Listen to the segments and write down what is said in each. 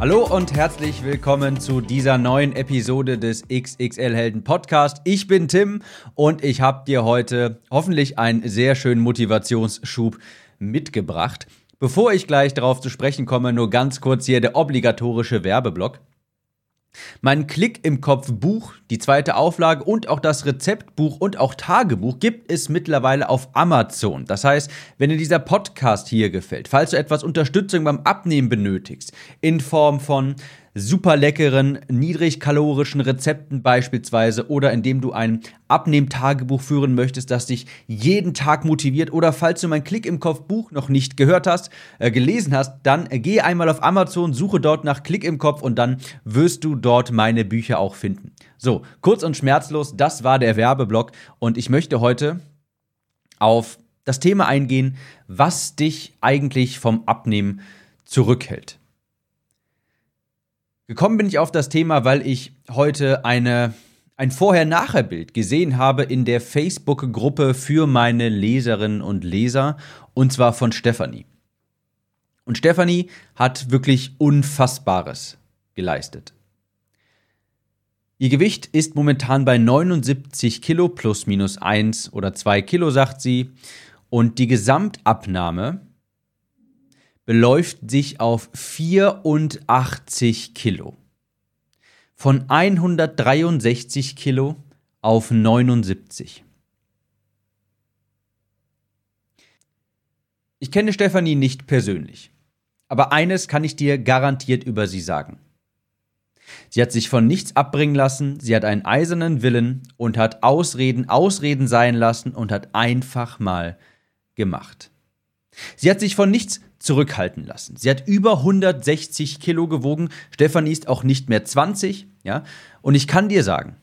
Hallo und herzlich willkommen zu dieser neuen Episode des XXL Helden Podcast. Ich bin Tim und ich habe dir heute hoffentlich einen sehr schönen Motivationsschub mitgebracht. Bevor ich gleich darauf zu sprechen komme, nur ganz kurz hier der obligatorische Werbeblock. Mein Klick im Kopf Buch, die zweite Auflage und auch das Rezeptbuch und auch Tagebuch gibt es mittlerweile auf Amazon. Das heißt, wenn dir dieser Podcast hier gefällt, falls du etwas Unterstützung beim Abnehmen benötigst, in Form von super leckeren, niedrigkalorischen Rezepten beispielsweise oder indem du ein Abnehmtagebuch führen möchtest, das dich jeden Tag motiviert oder falls du mein Klick im Kopf Buch noch nicht gehört hast, äh, gelesen hast, dann äh, geh einmal auf Amazon, suche dort nach Klick im Kopf und dann wirst du dort meine Bücher auch finden. So, kurz und schmerzlos, das war der Werbeblock und ich möchte heute auf das Thema eingehen, was dich eigentlich vom Abnehmen zurückhält. Gekommen bin ich auf das Thema, weil ich heute eine, ein Vorher-Nachher-Bild gesehen habe in der Facebook-Gruppe für meine Leserinnen und Leser, und zwar von Stefanie. Und Stefanie hat wirklich Unfassbares geleistet. Ihr Gewicht ist momentan bei 79 Kilo plus minus 1 oder 2 Kilo, sagt sie. Und die Gesamtabnahme beläuft sich auf 84 Kilo. Von 163 Kilo auf 79. Ich kenne Stefanie nicht persönlich, aber eines kann ich dir garantiert über sie sagen. Sie hat sich von nichts abbringen lassen, sie hat einen eisernen Willen und hat Ausreden Ausreden sein lassen und hat einfach mal gemacht. Sie hat sich von nichts zurückhalten lassen. Sie hat über 160 Kilo gewogen. Stefanie ist auch nicht mehr 20, ja. Und ich kann dir sagen,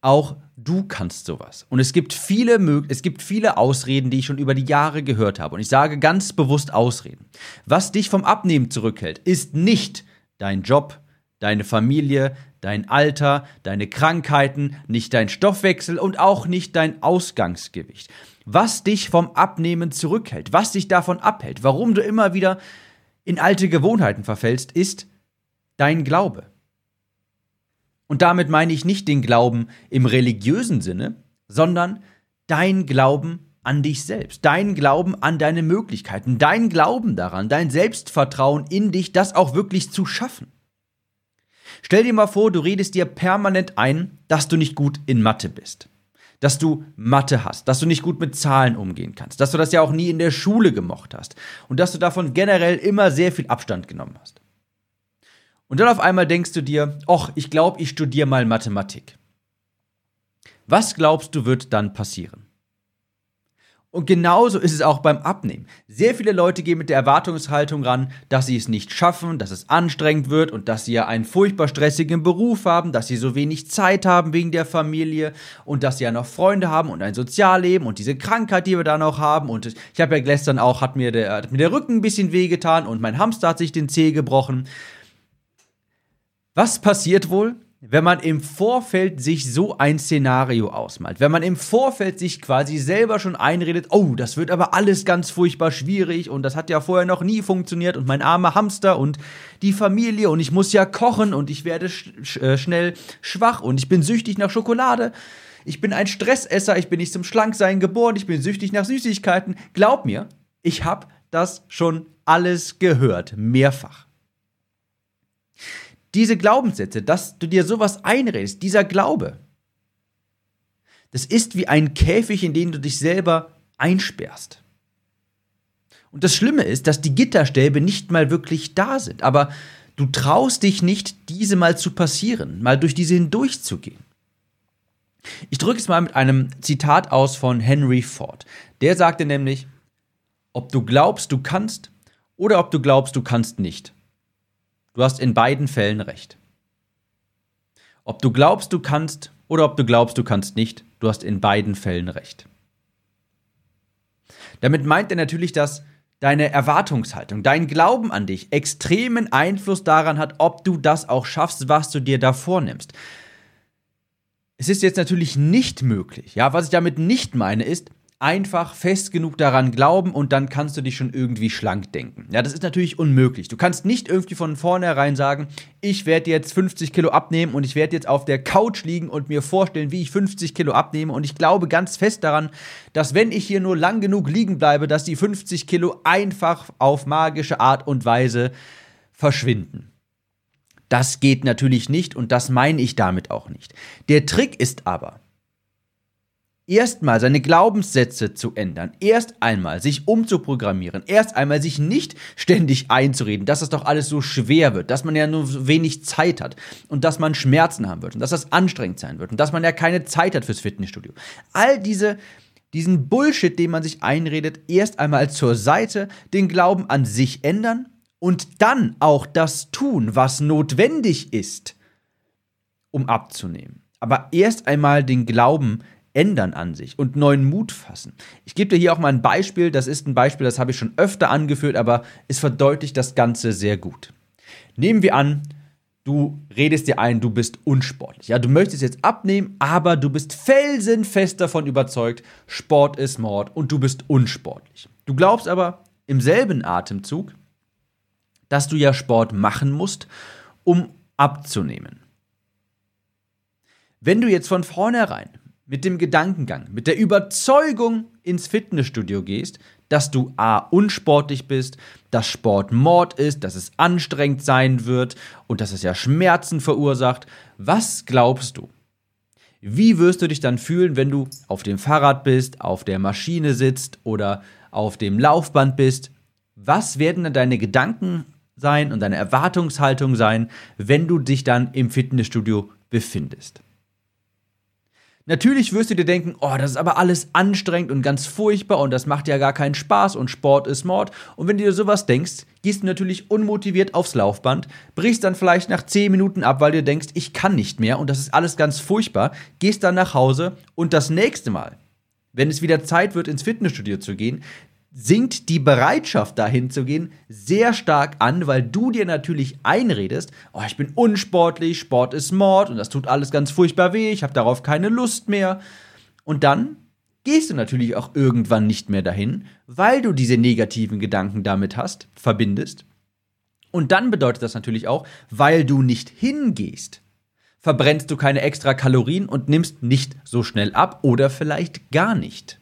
auch du kannst sowas. Und es gibt viele, es gibt viele Ausreden, die ich schon über die Jahre gehört habe. Und ich sage ganz bewusst Ausreden. Was dich vom Abnehmen zurückhält, ist nicht dein Job, deine Familie, dein Alter, deine Krankheiten, nicht dein Stoffwechsel und auch nicht dein Ausgangsgewicht was dich vom Abnehmen zurückhält, was dich davon abhält, warum du immer wieder in alte Gewohnheiten verfällst, ist dein Glaube. Und damit meine ich nicht den Glauben im religiösen Sinne, sondern dein Glauben an dich selbst, dein Glauben an deine Möglichkeiten, dein Glauben daran, dein Selbstvertrauen in dich, das auch wirklich zu schaffen. Stell dir mal vor, du redest dir permanent ein, dass du nicht gut in Mathe bist dass du Mathe hast, dass du nicht gut mit Zahlen umgehen kannst, dass du das ja auch nie in der Schule gemocht hast und dass du davon generell immer sehr viel Abstand genommen hast. Und dann auf einmal denkst du dir, ach, ich glaube, ich studiere mal Mathematik. Was glaubst du wird dann passieren? Und genauso ist es auch beim Abnehmen. Sehr viele Leute gehen mit der Erwartungshaltung ran, dass sie es nicht schaffen, dass es anstrengend wird und dass sie ja einen furchtbar stressigen Beruf haben, dass sie so wenig Zeit haben wegen der Familie und dass sie ja noch Freunde haben und ein Sozialleben und diese Krankheit, die wir da noch haben. Und ich habe ja gestern auch, hat mir, der, hat mir der Rücken ein bisschen wehgetan und mein Hamster hat sich den Zeh gebrochen. Was passiert wohl, wenn man im Vorfeld sich so ein Szenario ausmalt, wenn man im Vorfeld sich quasi selber schon einredet, oh, das wird aber alles ganz furchtbar schwierig und das hat ja vorher noch nie funktioniert und mein armer Hamster und die Familie und ich muss ja kochen und ich werde sch sch äh, schnell schwach und ich bin süchtig nach Schokolade. Ich bin ein Stressesser, ich bin nicht zum Schlanksein geboren, ich bin süchtig nach Süßigkeiten. Glaub mir, ich habe das schon alles gehört, mehrfach diese Glaubenssätze, dass du dir sowas einredest, dieser Glaube, das ist wie ein Käfig, in den du dich selber einsperrst. Und das Schlimme ist, dass die Gitterstäbe nicht mal wirklich da sind, aber du traust dich nicht, diese mal zu passieren, mal durch diese hindurchzugehen. Ich drücke es mal mit einem Zitat aus von Henry Ford. Der sagte nämlich, ob du glaubst, du kannst oder ob du glaubst, du kannst nicht. Du hast in beiden Fällen recht. Ob du glaubst, du kannst oder ob du glaubst, du kannst nicht, du hast in beiden Fällen recht. Damit meint er natürlich, dass deine Erwartungshaltung, dein Glauben an dich extremen Einfluss daran hat, ob du das auch schaffst, was du dir da vornimmst. Es ist jetzt natürlich nicht möglich. Ja, was ich damit nicht meine, ist, einfach fest genug daran glauben und dann kannst du dich schon irgendwie schlank denken. Ja, das ist natürlich unmöglich. Du kannst nicht irgendwie von vornherein sagen, ich werde jetzt 50 Kilo abnehmen und ich werde jetzt auf der Couch liegen und mir vorstellen, wie ich 50 Kilo abnehme. Und ich glaube ganz fest daran, dass wenn ich hier nur lang genug liegen bleibe, dass die 50 Kilo einfach auf magische Art und Weise verschwinden. Das geht natürlich nicht und das meine ich damit auch nicht. Der Trick ist aber, erstmal seine Glaubenssätze zu ändern, erst einmal sich umzuprogrammieren, erst einmal sich nicht ständig einzureden, dass das doch alles so schwer wird, dass man ja nur so wenig Zeit hat und dass man Schmerzen haben wird und dass das anstrengend sein wird und dass man ja keine Zeit hat fürs Fitnessstudio. All diese diesen Bullshit, den man sich einredet, erst einmal zur Seite, den Glauben an sich ändern und dann auch das tun, was notwendig ist, um abzunehmen. Aber erst einmal den Glauben ändern an sich und neuen Mut fassen. Ich gebe dir hier auch mal ein Beispiel, das ist ein Beispiel, das habe ich schon öfter angeführt, aber es verdeutlicht das Ganze sehr gut. Nehmen wir an, du redest dir ein, du bist unsportlich. Ja, du möchtest jetzt abnehmen, aber du bist felsenfest davon überzeugt, Sport ist Mord und du bist unsportlich. Du glaubst aber im selben Atemzug, dass du ja Sport machen musst, um abzunehmen. Wenn du jetzt von vornherein mit dem Gedankengang, mit der Überzeugung ins Fitnessstudio gehst, dass du A unsportlich bist, dass Sport Mord ist, dass es anstrengend sein wird und dass es ja Schmerzen verursacht, was glaubst du? Wie wirst du dich dann fühlen, wenn du auf dem Fahrrad bist, auf der Maschine sitzt oder auf dem Laufband bist? Was werden dann deine Gedanken sein und deine Erwartungshaltung sein, wenn du dich dann im Fitnessstudio befindest? Natürlich wirst du dir denken, oh, das ist aber alles anstrengend und ganz furchtbar und das macht ja gar keinen Spaß und Sport ist Mord. Und wenn du dir sowas denkst, gehst du natürlich unmotiviert aufs Laufband, brichst dann vielleicht nach 10 Minuten ab, weil du denkst, ich kann nicht mehr und das ist alles ganz furchtbar, gehst dann nach Hause und das nächste Mal, wenn es wieder Zeit wird, ins Fitnessstudio zu gehen, sinkt die Bereitschaft dahin zu gehen sehr stark an, weil du dir natürlich einredest, oh, ich bin unsportlich, Sport ist Mord und das tut alles ganz furchtbar weh, ich habe darauf keine Lust mehr. Und dann gehst du natürlich auch irgendwann nicht mehr dahin, weil du diese negativen Gedanken damit hast, verbindest. Und dann bedeutet das natürlich auch, weil du nicht hingehst, verbrennst du keine extra Kalorien und nimmst nicht so schnell ab oder vielleicht gar nicht.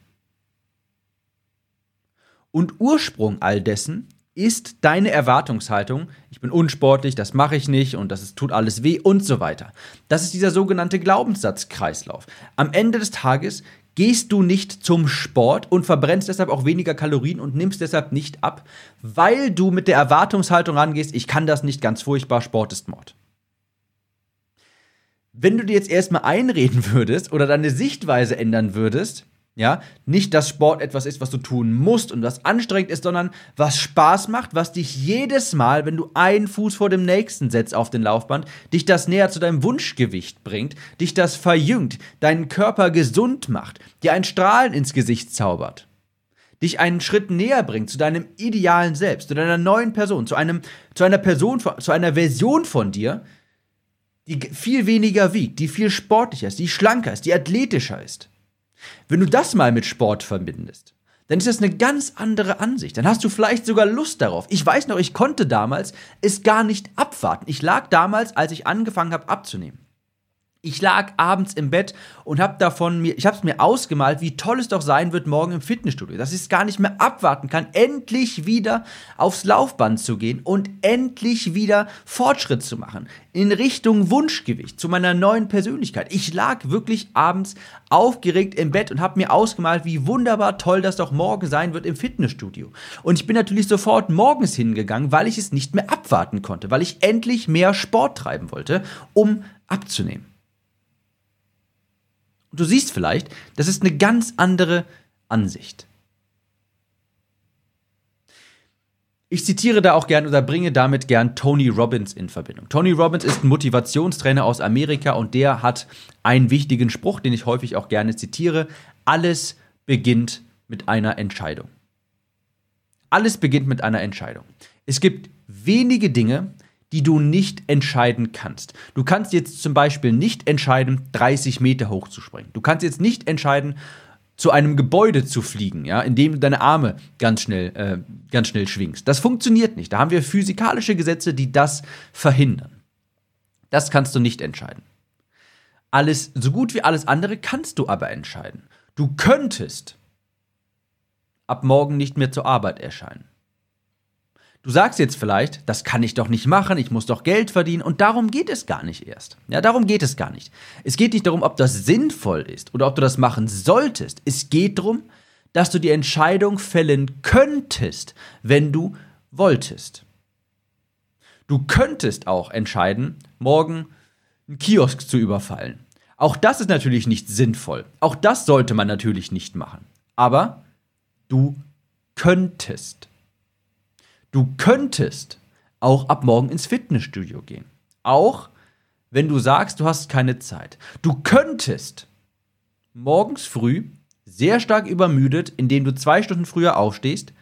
Und Ursprung all dessen ist deine Erwartungshaltung, ich bin unsportlich, das mache ich nicht und das ist, tut alles weh und so weiter. Das ist dieser sogenannte Glaubenssatzkreislauf. Am Ende des Tages gehst du nicht zum Sport und verbrennst deshalb auch weniger Kalorien und nimmst deshalb nicht ab, weil du mit der Erwartungshaltung rangehst, ich kann das nicht ganz furchtbar, Sport ist Mord. Wenn du dir jetzt erstmal einreden würdest oder deine Sichtweise ändern würdest, ja, nicht, dass Sport etwas ist, was du tun musst und was anstrengend ist, sondern was Spaß macht, was dich jedes Mal, wenn du einen Fuß vor dem nächsten setzt auf den Laufband, dich das näher zu deinem Wunschgewicht bringt, dich das verjüngt, deinen Körper gesund macht, dir ein Strahlen ins Gesicht zaubert, dich einen Schritt näher bringt zu deinem idealen Selbst, zu deiner neuen Person, zu einem, zu einer Person, zu einer Version von dir, die viel weniger wiegt, die viel sportlicher ist, die schlanker ist, die athletischer ist. Wenn du das mal mit Sport verbindest, dann ist das eine ganz andere Ansicht. Dann hast du vielleicht sogar Lust darauf. Ich weiß noch, ich konnte damals es gar nicht abwarten. Ich lag damals, als ich angefangen habe abzunehmen, ich lag abends im Bett und habe davon mir, ich habe es mir ausgemalt, wie toll es doch sein wird morgen im Fitnessstudio, dass ich es gar nicht mehr abwarten kann, endlich wieder aufs Laufband zu gehen und endlich wieder Fortschritt zu machen in Richtung Wunschgewicht zu meiner neuen Persönlichkeit. Ich lag wirklich abends aufgeregt im Bett und habe mir ausgemalt, wie wunderbar toll das doch morgen sein wird im Fitnessstudio. Und ich bin natürlich sofort morgens hingegangen, weil ich es nicht mehr abwarten konnte, weil ich endlich mehr Sport treiben wollte, um abzunehmen. Und du siehst vielleicht, das ist eine ganz andere Ansicht. Ich zitiere da auch gern oder bringe damit gern Tony Robbins in Verbindung. Tony Robbins ist ein Motivationstrainer aus Amerika und der hat einen wichtigen Spruch, den ich häufig auch gerne zitiere. Alles beginnt mit einer Entscheidung. Alles beginnt mit einer Entscheidung. Es gibt wenige Dinge, die du nicht entscheiden kannst. Du kannst jetzt zum Beispiel nicht entscheiden, 30 Meter hoch zu springen. Du kannst jetzt nicht entscheiden, zu einem Gebäude zu fliegen, ja, indem du deine Arme ganz schnell, äh, ganz schnell schwingst. Das funktioniert nicht. Da haben wir physikalische Gesetze, die das verhindern. Das kannst du nicht entscheiden. Alles, so gut wie alles andere kannst du aber entscheiden. Du könntest ab morgen nicht mehr zur Arbeit erscheinen. Du sagst jetzt vielleicht, das kann ich doch nicht machen, ich muss doch Geld verdienen und darum geht es gar nicht erst. Ja, darum geht es gar nicht. Es geht nicht darum, ob das sinnvoll ist oder ob du das machen solltest. Es geht darum, dass du die Entscheidung fällen könntest, wenn du wolltest. Du könntest auch entscheiden, morgen einen Kiosk zu überfallen. Auch das ist natürlich nicht sinnvoll. Auch das sollte man natürlich nicht machen. Aber du könntest. Du könntest auch ab morgen ins Fitnessstudio gehen. Auch wenn du sagst, du hast keine Zeit. Du könntest morgens früh, sehr stark übermüdet, indem du zwei Stunden früher aufstehst,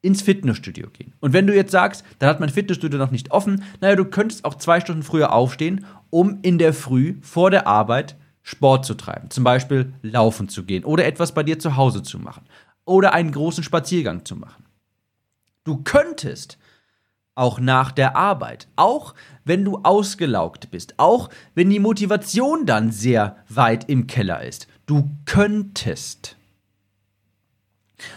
ins Fitnessstudio gehen. Und wenn du jetzt sagst, dann hat mein Fitnessstudio noch nicht offen, naja, du könntest auch zwei Stunden früher aufstehen, um in der Früh vor der Arbeit Sport zu treiben. Zum Beispiel laufen zu gehen oder etwas bei dir zu Hause zu machen oder einen großen Spaziergang zu machen. Du könntest auch nach der Arbeit, auch wenn du ausgelaugt bist, auch wenn die Motivation dann sehr weit im Keller ist. Du könntest.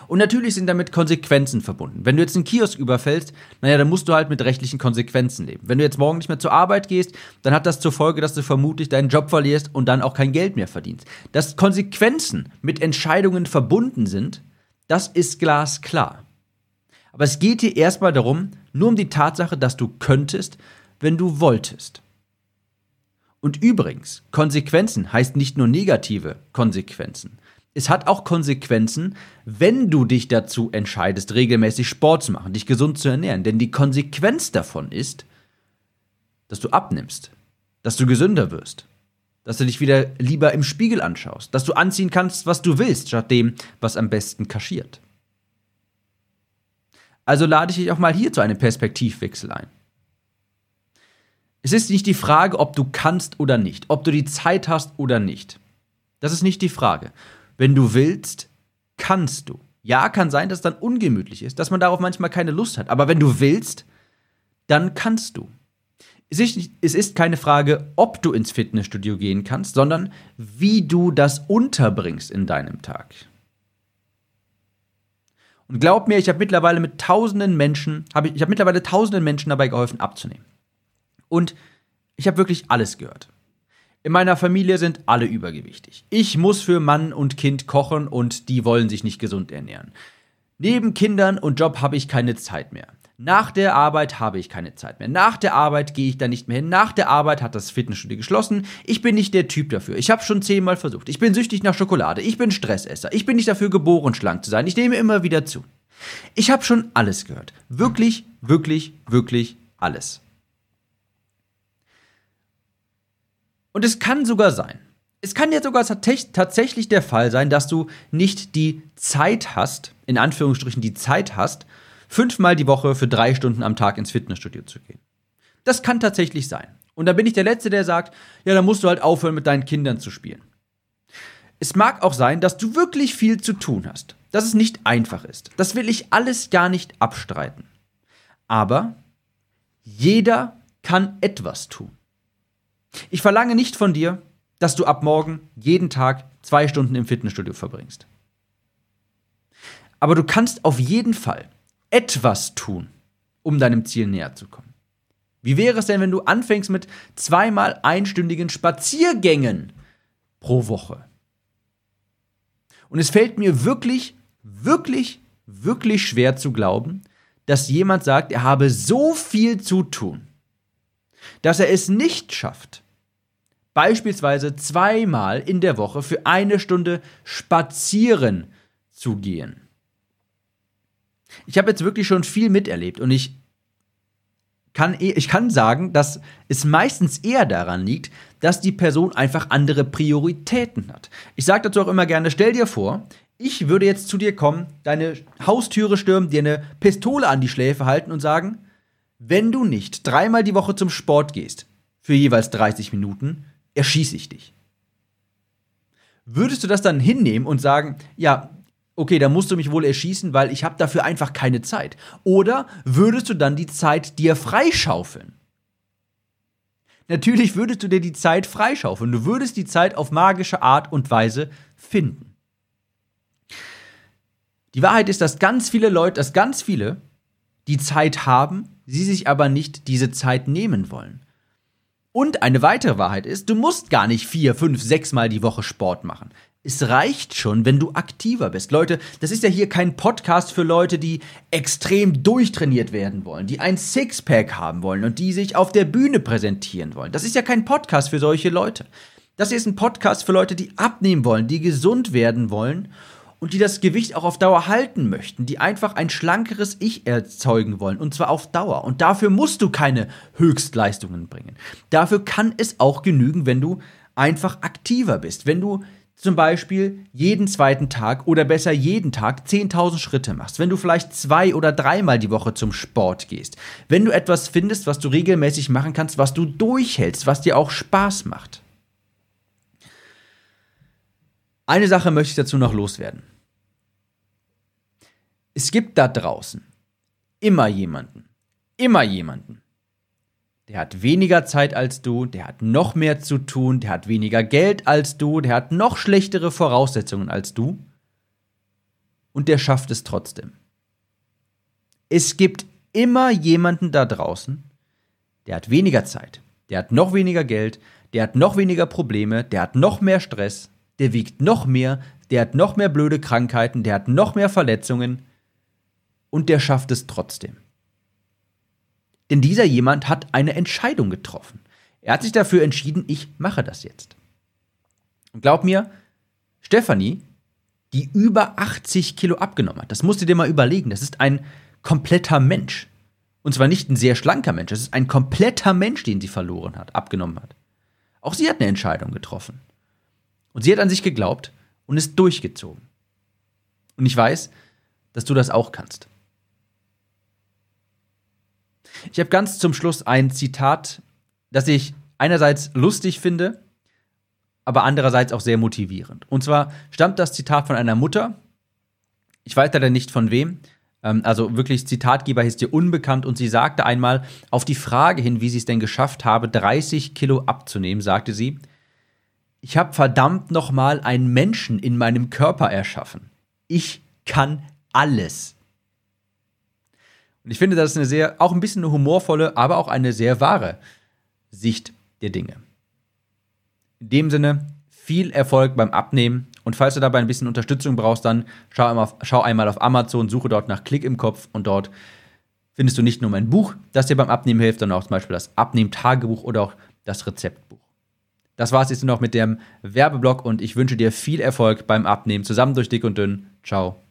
Und natürlich sind damit Konsequenzen verbunden. Wenn du jetzt einen Kiosk überfällst, naja, dann musst du halt mit rechtlichen Konsequenzen leben. Wenn du jetzt morgen nicht mehr zur Arbeit gehst, dann hat das zur Folge, dass du vermutlich deinen Job verlierst und dann auch kein Geld mehr verdienst. Dass Konsequenzen mit Entscheidungen verbunden sind, das ist glasklar. Aber es geht hier erstmal darum, nur um die Tatsache, dass du könntest, wenn du wolltest. Und übrigens, Konsequenzen heißt nicht nur negative Konsequenzen. Es hat auch Konsequenzen, wenn du dich dazu entscheidest, regelmäßig Sport zu machen, dich gesund zu ernähren. Denn die Konsequenz davon ist, dass du abnimmst, dass du gesünder wirst, dass du dich wieder lieber im Spiegel anschaust, dass du anziehen kannst, was du willst, statt dem, was am besten kaschiert. Also lade ich dich auch mal hier zu einem Perspektivwechsel ein. Es ist nicht die Frage, ob du kannst oder nicht, ob du die Zeit hast oder nicht. Das ist nicht die Frage. Wenn du willst, kannst du. Ja, kann sein, dass es dann ungemütlich ist, dass man darauf manchmal keine Lust hat. Aber wenn du willst, dann kannst du. Es ist, es ist keine Frage, ob du ins Fitnessstudio gehen kannst, sondern wie du das unterbringst in deinem Tag. Und glaub mir, ich habe mittlerweile mit tausenden Menschen, hab ich, ich habe mittlerweile tausenden Menschen dabei geholfen, abzunehmen. Und ich habe wirklich alles gehört. In meiner Familie sind alle übergewichtig. Ich muss für Mann und Kind kochen und die wollen sich nicht gesund ernähren. Neben Kindern und Job habe ich keine Zeit mehr. Nach der Arbeit habe ich keine Zeit mehr. Nach der Arbeit gehe ich da nicht mehr hin. Nach der Arbeit hat das Fitnessstudio geschlossen. Ich bin nicht der Typ dafür. Ich habe schon zehnmal versucht. Ich bin süchtig nach Schokolade. Ich bin Stressesser. Ich bin nicht dafür geboren, schlank zu sein. Ich nehme immer wieder zu. Ich habe schon alles gehört. Wirklich, wirklich, wirklich alles. Und es kann sogar sein, es kann ja sogar tatsächlich der Fall sein, dass du nicht die Zeit hast, in Anführungsstrichen die Zeit hast, fünfmal die Woche für drei Stunden am Tag ins Fitnessstudio zu gehen. Das kann tatsächlich sein. Und da bin ich der Letzte, der sagt, ja, dann musst du halt aufhören, mit deinen Kindern zu spielen. Es mag auch sein, dass du wirklich viel zu tun hast, dass es nicht einfach ist. Das will ich alles gar nicht abstreiten. Aber jeder kann etwas tun. Ich verlange nicht von dir, dass du ab morgen jeden Tag zwei Stunden im Fitnessstudio verbringst. Aber du kannst auf jeden Fall etwas tun, um deinem Ziel näher zu kommen. Wie wäre es denn, wenn du anfängst mit zweimal einstündigen Spaziergängen pro Woche? Und es fällt mir wirklich, wirklich, wirklich schwer zu glauben, dass jemand sagt, er habe so viel zu tun, dass er es nicht schafft, beispielsweise zweimal in der Woche für eine Stunde spazieren zu gehen. Ich habe jetzt wirklich schon viel miterlebt und ich kann, eh, ich kann sagen, dass es meistens eher daran liegt, dass die Person einfach andere Prioritäten hat. Ich sage dazu auch immer gerne, stell dir vor, ich würde jetzt zu dir kommen, deine Haustüre stürmen, dir eine Pistole an die Schläfe halten und sagen, wenn du nicht dreimal die Woche zum Sport gehst, für jeweils 30 Minuten, erschieße ich dich. Würdest du das dann hinnehmen und sagen, ja, okay, da musst du mich wohl erschießen, weil ich habe dafür einfach keine Zeit. Oder würdest du dann die Zeit dir freischaufeln? Natürlich würdest du dir die Zeit freischaufeln. Du würdest die Zeit auf magische Art und Weise finden. Die Wahrheit ist, dass ganz viele Leute, dass ganz viele die Zeit haben, sie sich aber nicht diese Zeit nehmen wollen. Und eine weitere Wahrheit ist, du musst gar nicht vier, fünf, sechs Mal die Woche Sport machen. Es reicht schon, wenn du aktiver bist. Leute, das ist ja hier kein Podcast für Leute, die extrem durchtrainiert werden wollen, die ein Sixpack haben wollen und die sich auf der Bühne präsentieren wollen. Das ist ja kein Podcast für solche Leute. Das hier ist ein Podcast für Leute, die abnehmen wollen, die gesund werden wollen und die das Gewicht auch auf Dauer halten möchten, die einfach ein schlankeres Ich erzeugen wollen und zwar auf Dauer. Und dafür musst du keine Höchstleistungen bringen. Dafür kann es auch genügen, wenn du einfach aktiver bist, wenn du zum Beispiel jeden zweiten Tag oder besser jeden Tag 10.000 Schritte machst, wenn du vielleicht zwei oder dreimal die Woche zum Sport gehst, wenn du etwas findest, was du regelmäßig machen kannst, was du durchhältst, was dir auch Spaß macht. Eine Sache möchte ich dazu noch loswerden. Es gibt da draußen immer jemanden, immer jemanden, der hat weniger Zeit als du, der hat noch mehr zu tun, der hat weniger Geld als du, der hat noch schlechtere Voraussetzungen als du und der schafft es trotzdem. Es gibt immer jemanden da draußen, der hat weniger Zeit, der hat noch weniger Geld, der hat noch weniger Probleme, der hat noch mehr Stress, der wiegt noch mehr, der hat noch mehr blöde Krankheiten, der hat noch mehr Verletzungen und der schafft es trotzdem. Denn dieser jemand hat eine Entscheidung getroffen. Er hat sich dafür entschieden, ich mache das jetzt. Und glaub mir, Stefanie, die über 80 Kilo abgenommen hat, das musst du dir mal überlegen, das ist ein kompletter Mensch. Und zwar nicht ein sehr schlanker Mensch, das ist ein kompletter Mensch, den sie verloren hat, abgenommen hat. Auch sie hat eine Entscheidung getroffen. Und sie hat an sich geglaubt und ist durchgezogen. Und ich weiß, dass du das auch kannst. Ich habe ganz zum Schluss ein Zitat, das ich einerseits lustig finde, aber andererseits auch sehr motivierend. Und zwar stammt das Zitat von einer Mutter. Ich weiß leider nicht von wem. Ähm, also wirklich, Zitatgeber ist ihr unbekannt und sie sagte einmal auf die Frage hin, wie sie es denn geschafft habe, 30 Kilo abzunehmen, sagte sie, ich habe verdammt nochmal einen Menschen in meinem Körper erschaffen. Ich kann alles. Und ich finde, das ist eine sehr, auch ein bisschen eine humorvolle, aber auch eine sehr wahre Sicht der Dinge. In dem Sinne, viel Erfolg beim Abnehmen. Und falls du dabei ein bisschen Unterstützung brauchst, dann schau einmal, auf, schau einmal auf Amazon, suche dort nach Klick im Kopf und dort findest du nicht nur mein Buch, das dir beim Abnehmen hilft, sondern auch zum Beispiel das Abnehmen-Tagebuch oder auch das Rezeptbuch. Das war es jetzt noch mit dem Werbeblock und ich wünsche dir viel Erfolg beim Abnehmen. Zusammen durch dick und dünn. Ciao,